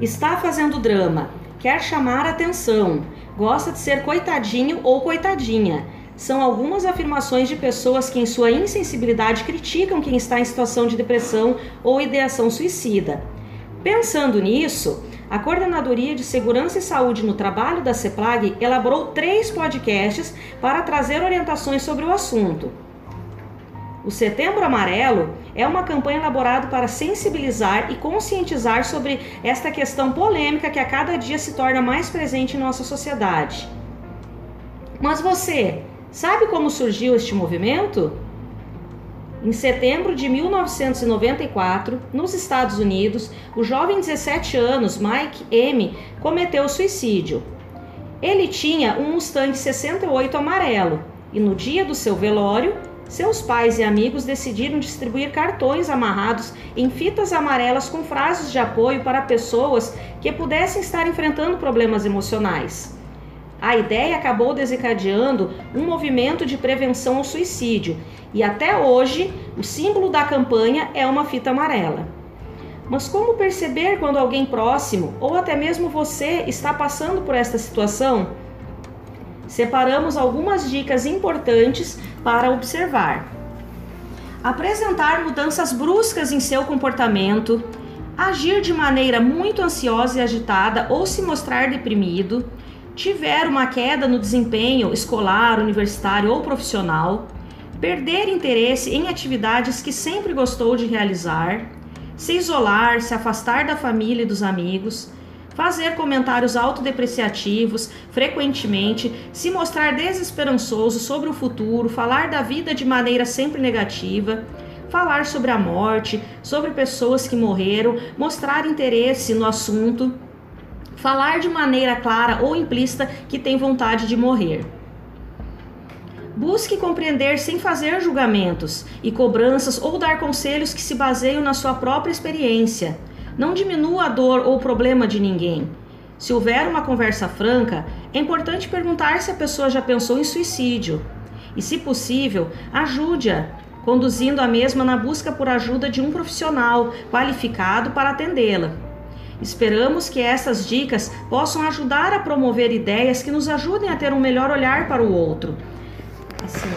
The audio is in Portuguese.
Está fazendo drama, quer chamar atenção, gosta de ser coitadinho ou coitadinha. São algumas afirmações de pessoas que, em sua insensibilidade, criticam quem está em situação de depressão ou ideação suicida. Pensando nisso, a Coordenadoria de Segurança e Saúde no Trabalho da CEPLAG elaborou três podcasts para trazer orientações sobre o assunto. O Setembro Amarelo é uma campanha elaborada para sensibilizar e conscientizar sobre esta questão polêmica que a cada dia se torna mais presente em nossa sociedade. Mas você sabe como surgiu este movimento? Em setembro de 1994, nos Estados Unidos, o jovem de 17 anos Mike M cometeu suicídio. Ele tinha um Mustang 68 amarelo e no dia do seu velório, seus pais e amigos decidiram distribuir cartões amarrados em fitas amarelas com frases de apoio para pessoas que pudessem estar enfrentando problemas emocionais. A ideia acabou desencadeando um movimento de prevenção ao suicídio e até hoje o símbolo da campanha é uma fita amarela. Mas como perceber quando alguém próximo ou até mesmo você está passando por esta situação? Separamos algumas dicas importantes para observar. Apresentar mudanças bruscas em seu comportamento, agir de maneira muito ansiosa e agitada ou se mostrar deprimido, tiver uma queda no desempenho escolar, universitário ou profissional, perder interesse em atividades que sempre gostou de realizar, se isolar, se afastar da família e dos amigos, fazer comentários autodepreciativos frequentemente, se mostrar desesperançoso sobre o futuro, falar da vida de maneira sempre negativa, falar sobre a morte, sobre pessoas que morreram, mostrar interesse no assunto falar de maneira clara ou implícita que tem vontade de morrer. Busque compreender sem fazer julgamentos e cobranças ou dar conselhos que se baseiam na sua própria experiência. Não diminua a dor ou o problema de ninguém. Se houver uma conversa franca, é importante perguntar se a pessoa já pensou em suicídio. E, se possível, ajude-a, conduzindo a mesma na busca por ajuda de um profissional qualificado para atendê-la. Esperamos que essas dicas possam ajudar a promover ideias que nos ajudem a ter um melhor olhar para o outro. Assim,